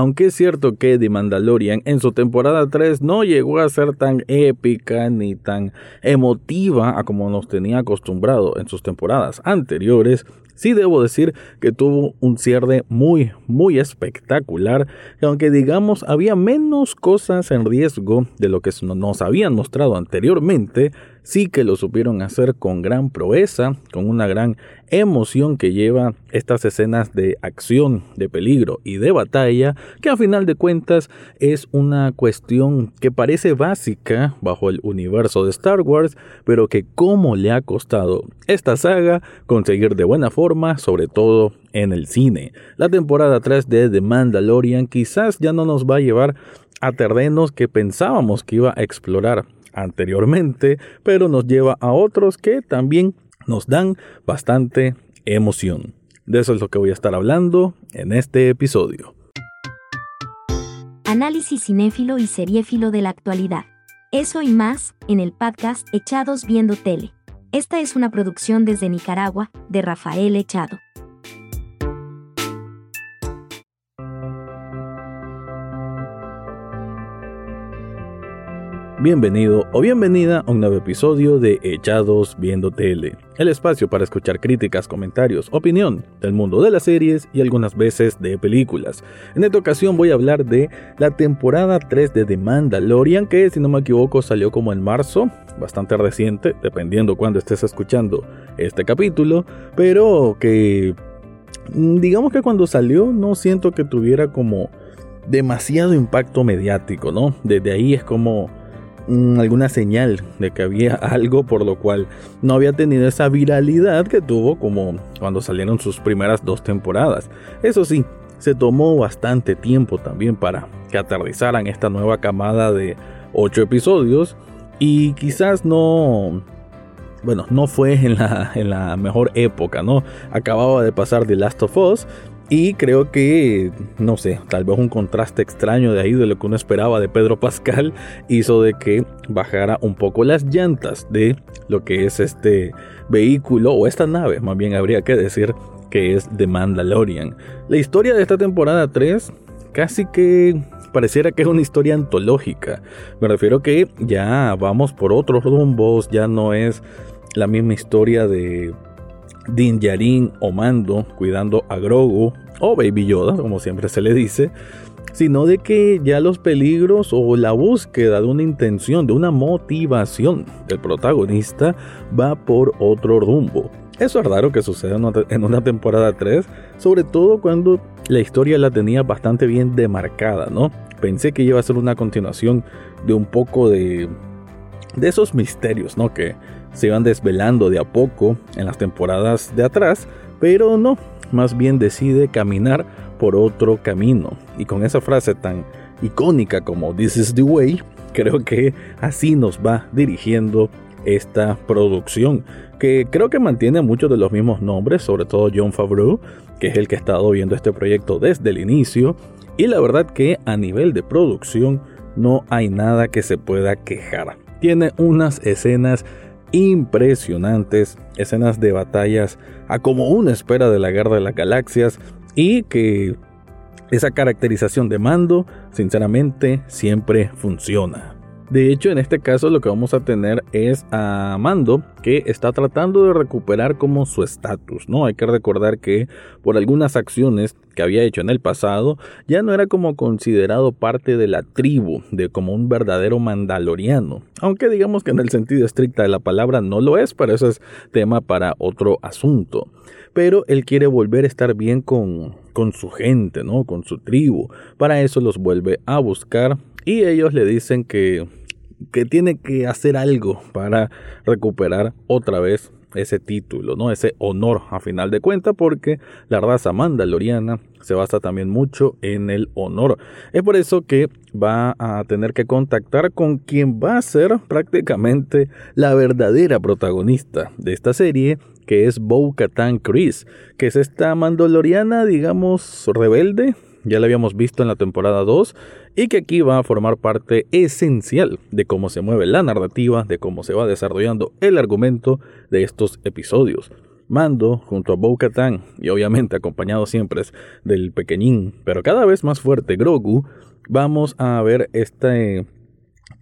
aunque es cierto que The Mandalorian en su temporada 3 no llegó a ser tan épica ni tan emotiva como nos tenía acostumbrado en sus temporadas anteriores, Sí debo decir que tuvo un cierre muy, muy espectacular, que aunque digamos había menos cosas en riesgo de lo que nos habían mostrado anteriormente, sí que lo supieron hacer con gran proeza, con una gran emoción que lleva estas escenas de acción, de peligro y de batalla, que a final de cuentas es una cuestión que parece básica bajo el universo de Star Wars, pero que cómo le ha costado esta saga conseguir de buena forma, sobre todo en el cine. La temporada 3 de The Mandalorian quizás ya no nos va a llevar a terrenos que pensábamos que iba a explorar anteriormente, pero nos lleva a otros que también nos dan bastante emoción. De eso es lo que voy a estar hablando en este episodio. Análisis cinéfilo y seriéfilo de la actualidad. Eso y más en el podcast Echados Viendo Tele. Esta es una producción desde Nicaragua de Rafael Echado. Bienvenido o bienvenida a un nuevo episodio de Echados Viendo Tele, el espacio para escuchar críticas, comentarios, opinión del mundo de las series y algunas veces de películas. En esta ocasión voy a hablar de la temporada 3 de The Mandalorian, que si no me equivoco salió como en marzo, bastante reciente, dependiendo cuando estés escuchando este capítulo, pero que mm, digamos que cuando salió no siento que tuviera como demasiado impacto mediático, ¿no? Desde ahí es como alguna señal de que había algo por lo cual no había tenido esa viralidad que tuvo como cuando salieron sus primeras dos temporadas. Eso sí, se tomó bastante tiempo también para que aterrizaran esta nueva camada de ocho episodios y quizás no bueno, no fue en la, en la mejor época, ¿no? Acababa de pasar The Last of Us y creo que, no sé, tal vez un contraste extraño de ahí de lo que uno esperaba de Pedro Pascal hizo de que bajara un poco las llantas de lo que es este vehículo o esta nave, más bien habría que decir que es The Mandalorian. La historia de esta temporada 3 casi que pareciera que es una historia antológica. Me refiero que ya vamos por otros rumbos, ya no es la misma historia de Din Djarin o Mando cuidando a Grogu o Baby Yoda, como siempre se le dice, sino de que ya los peligros o la búsqueda de una intención, de una motivación del protagonista va por otro rumbo. Eso es raro que suceda en una temporada 3, sobre todo cuando la historia la tenía bastante bien demarcada, ¿no? Pensé que iba a ser una continuación de un poco de, de esos misterios, ¿no? Que se iban desvelando de a poco en las temporadas de atrás, pero no, más bien decide caminar por otro camino. Y con esa frase tan icónica como This is the way, creo que así nos va dirigiendo esta producción, que creo que mantiene muchos de los mismos nombres, sobre todo John Favreau, que es el que ha estado viendo este proyecto desde el inicio, y la verdad que a nivel de producción no hay nada que se pueda quejar. Tiene unas escenas impresionantes, escenas de batallas a como una espera de la guerra de las galaxias y que esa caracterización de mando, sinceramente, siempre funciona. De hecho, en este caso lo que vamos a tener es a Mando que está tratando de recuperar como su estatus, ¿no? Hay que recordar que por algunas acciones que había hecho en el pasado, ya no era como considerado parte de la tribu, de como un verdadero mandaloriano. Aunque digamos que en el sentido estricto de la palabra no lo es, pero eso es tema para otro asunto. Pero él quiere volver a estar bien con, con su gente, ¿no? Con su tribu. Para eso los vuelve a buscar y ellos le dicen que que tiene que hacer algo para recuperar otra vez ese título, ¿no? Ese honor a final de cuentas, porque la raza mandaloriana se basa también mucho en el honor. Es por eso que va a tener que contactar con quien va a ser prácticamente la verdadera protagonista de esta serie, que es Bo-Katan Chris, que es esta mandaloriana, digamos, rebelde, ya la habíamos visto en la temporada 2 y que aquí va a formar parte esencial de cómo se mueve la narrativa, de cómo se va desarrollando el argumento de estos episodios. Mando junto a Bo Katan y obviamente acompañado siempre del pequeñín, pero cada vez más fuerte Grogu, vamos a ver este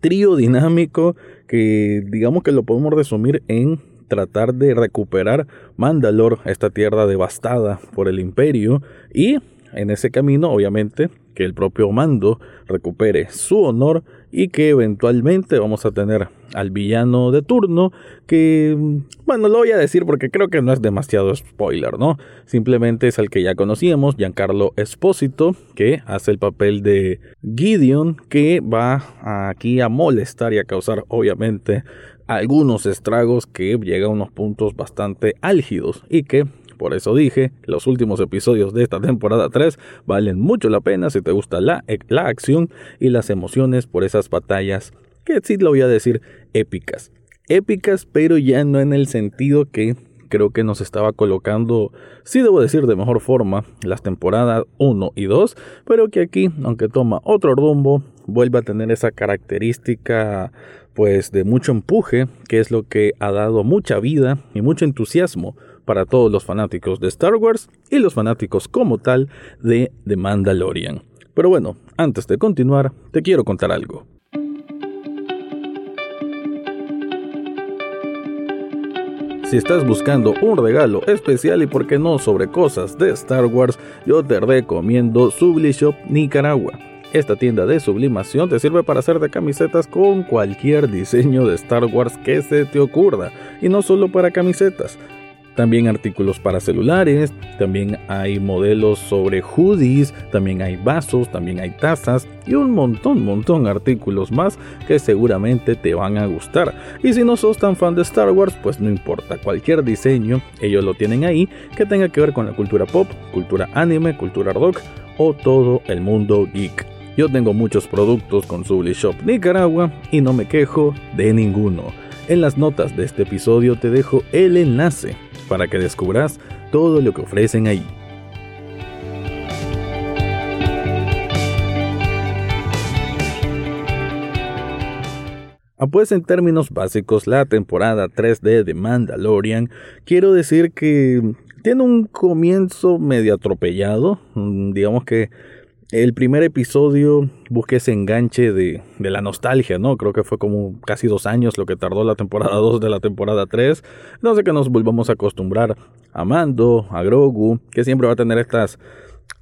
trío dinámico que digamos que lo podemos resumir en tratar de recuperar Mandalor, esta tierra devastada por el imperio, y en ese camino obviamente que el propio mando recupere su honor y que eventualmente vamos a tener al villano de turno que, bueno, lo voy a decir porque creo que no es demasiado spoiler, ¿no? Simplemente es el que ya conocíamos, Giancarlo Espósito, que hace el papel de Gideon, que va aquí a molestar y a causar, obviamente, algunos estragos que llegan a unos puntos bastante álgidos y que por eso dije, los últimos episodios de esta temporada 3 valen mucho la pena si te gusta la, la acción y las emociones por esas batallas que sí lo voy a decir épicas. Épicas, pero ya no en el sentido que creo que nos estaba colocando, sí debo decir de mejor forma, las temporadas 1 y 2, pero que aquí, aunque toma otro rumbo, vuelve a tener esa característica pues de mucho empuje, que es lo que ha dado mucha vida y mucho entusiasmo para todos los fanáticos de Star Wars y los fanáticos como tal de The Mandalorian. Pero bueno, antes de continuar, te quiero contar algo. Si estás buscando un regalo especial y por qué no sobre cosas de Star Wars, yo te recomiendo Sublishop Nicaragua. Esta tienda de sublimación te sirve para hacerte camisetas con cualquier diseño de Star Wars que se te ocurra, y no solo para camisetas también artículos para celulares, también hay modelos sobre hoodies, también hay vasos, también hay tazas y un montón, montón artículos más que seguramente te van a gustar. Y si no sos tan fan de Star Wars, pues no importa, cualquier diseño ellos lo tienen ahí que tenga que ver con la cultura pop, cultura anime, cultura rock o todo el mundo geek. Yo tengo muchos productos con Subli Shop Nicaragua y no me quejo de ninguno. En las notas de este episodio te dejo el enlace para que descubras todo lo que ofrecen ahí. Ah, pues en términos básicos, la temporada 3 de Mandalorian, quiero decir que tiene un comienzo medio atropellado. Mm, digamos que el primer episodio busqué ese enganche de, la nostalgia, ¿no? Creo que fue como casi dos años lo que tardó la temporada 2 de la temporada 3. No sé que nos volvamos a acostumbrar a Mando, a Grogu, que siempre va a tener estas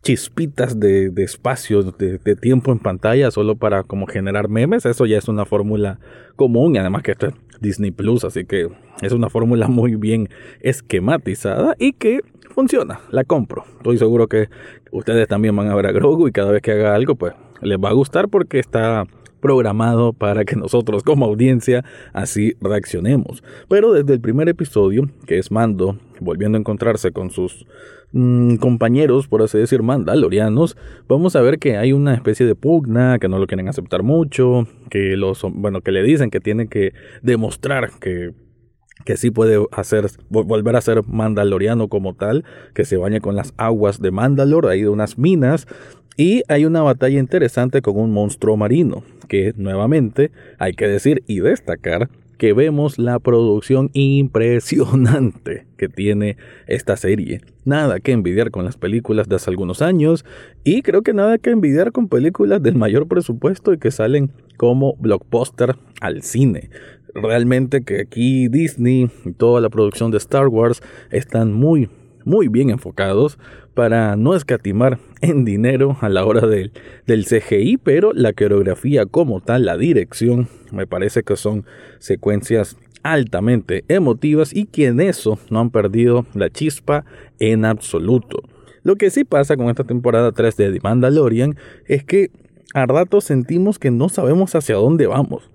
chispitas de, espacio, de, de, tiempo en pantalla, solo para como generar memes. Eso ya es una fórmula común y además que esto es Disney Plus, así que es una fórmula muy bien esquematizada y que funciona, la compro. Estoy seguro que ustedes también van a ver a Grogu y cada vez que haga algo, pues les va a gustar porque está programado para que nosotros como audiencia así reaccionemos. Pero desde el primer episodio, que es Mando volviendo a encontrarse con sus mm, compañeros, por así decir, mandalorianos, vamos a ver que hay una especie de pugna, que no lo quieren aceptar mucho, que los, bueno, que le dicen que tiene que demostrar que que sí puede hacer, volver a ser mandaloriano como tal, que se bañe con las aguas de Mandalor, ahí de unas minas, y hay una batalla interesante con un monstruo marino, que nuevamente hay que decir y destacar que vemos la producción impresionante que tiene esta serie. Nada que envidiar con las películas de hace algunos años y creo que nada que envidiar con películas del mayor presupuesto y que salen como blockbuster al cine realmente que aquí Disney y toda la producción de Star Wars están muy, muy bien enfocados para no escatimar en dinero a la hora del, del CGI, pero la coreografía como tal, la dirección, me parece que son secuencias altamente emotivas y que en eso no han perdido la chispa en absoluto. Lo que sí pasa con esta temporada 3 de The Mandalorian es que a ratos sentimos que no sabemos hacia dónde vamos.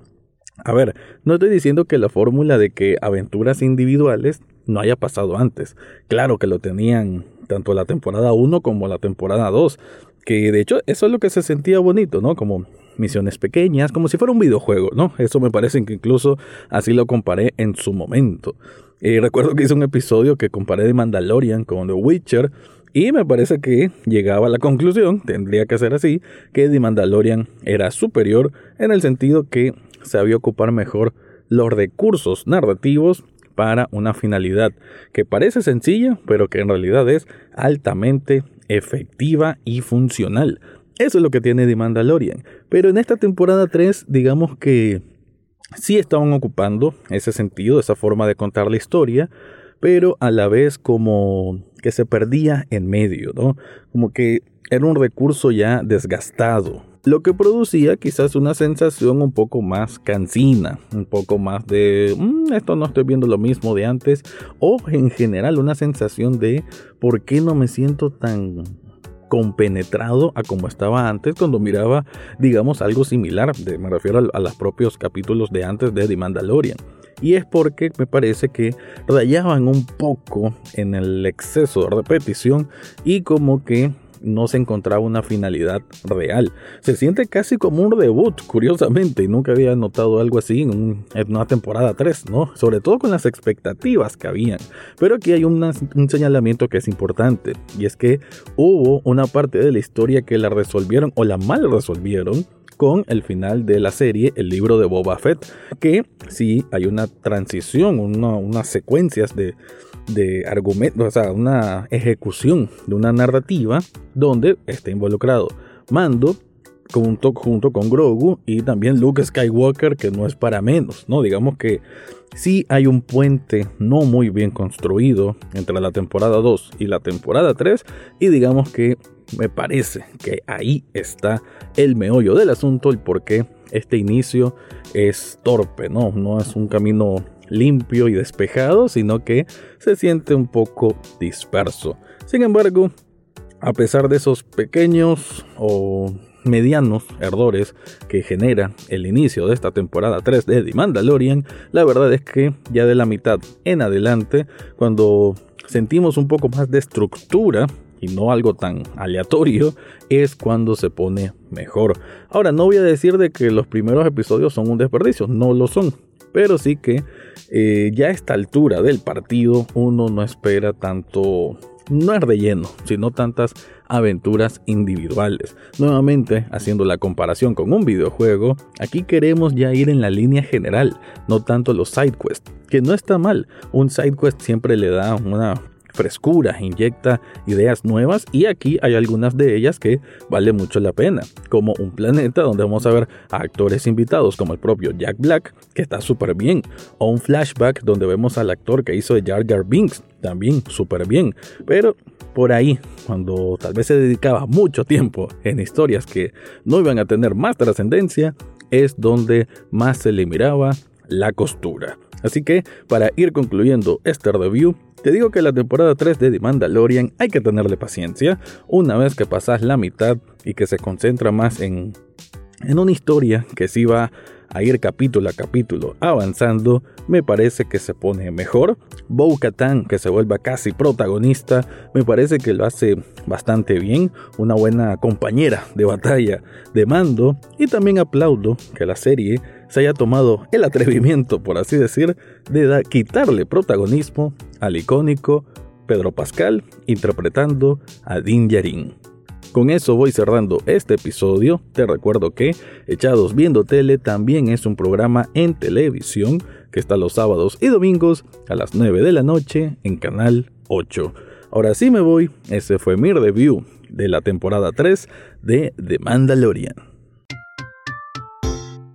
A ver, no estoy diciendo que la fórmula de que aventuras individuales no haya pasado antes. Claro que lo tenían tanto la temporada 1 como la temporada 2. Que de hecho eso es lo que se sentía bonito, ¿no? Como misiones pequeñas, como si fuera un videojuego, ¿no? Eso me parece que incluso así lo comparé en su momento. Y recuerdo que hice un episodio que comparé de Mandalorian con The Witcher. Y me parece que llegaba a la conclusión, tendría que ser así, que The Mandalorian era superior en el sentido que sabía ocupar mejor los recursos narrativos para una finalidad que parece sencilla, pero que en realidad es altamente efectiva y funcional. Eso es lo que tiene The Mandalorian. Pero en esta temporada 3, digamos que sí estaban ocupando ese sentido, esa forma de contar la historia, pero a la vez como que se perdía en medio, ¿no? Como que era un recurso ya desgastado, lo que producía quizás una sensación un poco más cansina, un poco más de, mm, esto no estoy viendo lo mismo de antes, o en general una sensación de, ¿por qué no me siento tan compenetrado a como estaba antes cuando miraba, digamos, algo similar, me refiero a, a los propios capítulos de antes de The Mandalorian. Y es porque me parece que rayaban un poco en el exceso de repetición y como que no se encontraba una finalidad real. Se siente casi como un debut, curiosamente, y nunca había notado algo así en, una temporada 3, ¿no? Sobre todo con las expectativas que habían. Pero aquí hay un señalamiento que es importante, y es que hubo una parte de la historia que la resolvieron o la mal resolvieron con el final de la serie, el libro de Boba Fett, que sí hay una transición, unas secuencias de, de argumentos, o sea, una ejecución de una narrativa donde está involucrado Mando junto, junto con Grogu y también Luke Skywalker, que no es para menos, ¿no? Digamos que sí hay un puente no muy bien construido entre la temporada 2 y la temporada 3 y digamos que me parece que ahí está el meollo del asunto, el por qué este inicio es torpe, ¿no? No es un camino limpio y despejado, sino que se siente un poco disperso. Sin embargo, a pesar de esos pequeños o medianos errores que genera el inicio de esta temporada 3 de The Mandalorian, la verdad es que ya de la mitad en adelante, cuando sentimos un poco más de estructura y no algo tan aleatorio, es cuando se pone mejor. Ahora, no voy a decir de que los primeros episodios son un desperdicio, no lo son, pero sí que eh, ya a esta altura del partido uno no espera tanto, no es relleno, sino tantas aventuras individuales. Nuevamente, haciendo la comparación con un videojuego, aquí queremos ya ir en la línea general, no tanto los side quests, que no está mal. Un side quest siempre le da una frescura, inyecta ideas nuevas y aquí hay algunas de ellas que vale mucho la pena, como un planeta donde vamos a ver a actores invitados como el propio Jack Black, que está súper bien, o un flashback donde vemos al actor que hizo de Jar Jar Binks, también súper bien, pero por ahí, cuando tal vez se dedicaba mucho tiempo en historias que no iban a tener más trascendencia, es donde más se le miraba la costura. Así que, para ir concluyendo este review, te digo que la temporada 3 de The Mandalorian hay que tenerle paciencia. Una vez que pasas la mitad y que se concentra más en, en una historia que sí va a ir capítulo a capítulo avanzando, me parece que se pone mejor. Bo Katan, que se vuelva casi protagonista, me parece que lo hace bastante bien, una buena compañera de batalla de mando, y también aplaudo que la serie se haya tomado el atrevimiento, por así decir, de quitarle protagonismo al icónico Pedro Pascal interpretando a Din Djarin. Con eso voy cerrando este episodio. Te recuerdo que Echados Viendo Tele también es un programa en televisión que está los sábados y domingos a las 9 de la noche en Canal 8. Ahora sí me voy, ese fue mi review de la temporada 3 de The Mandalorian.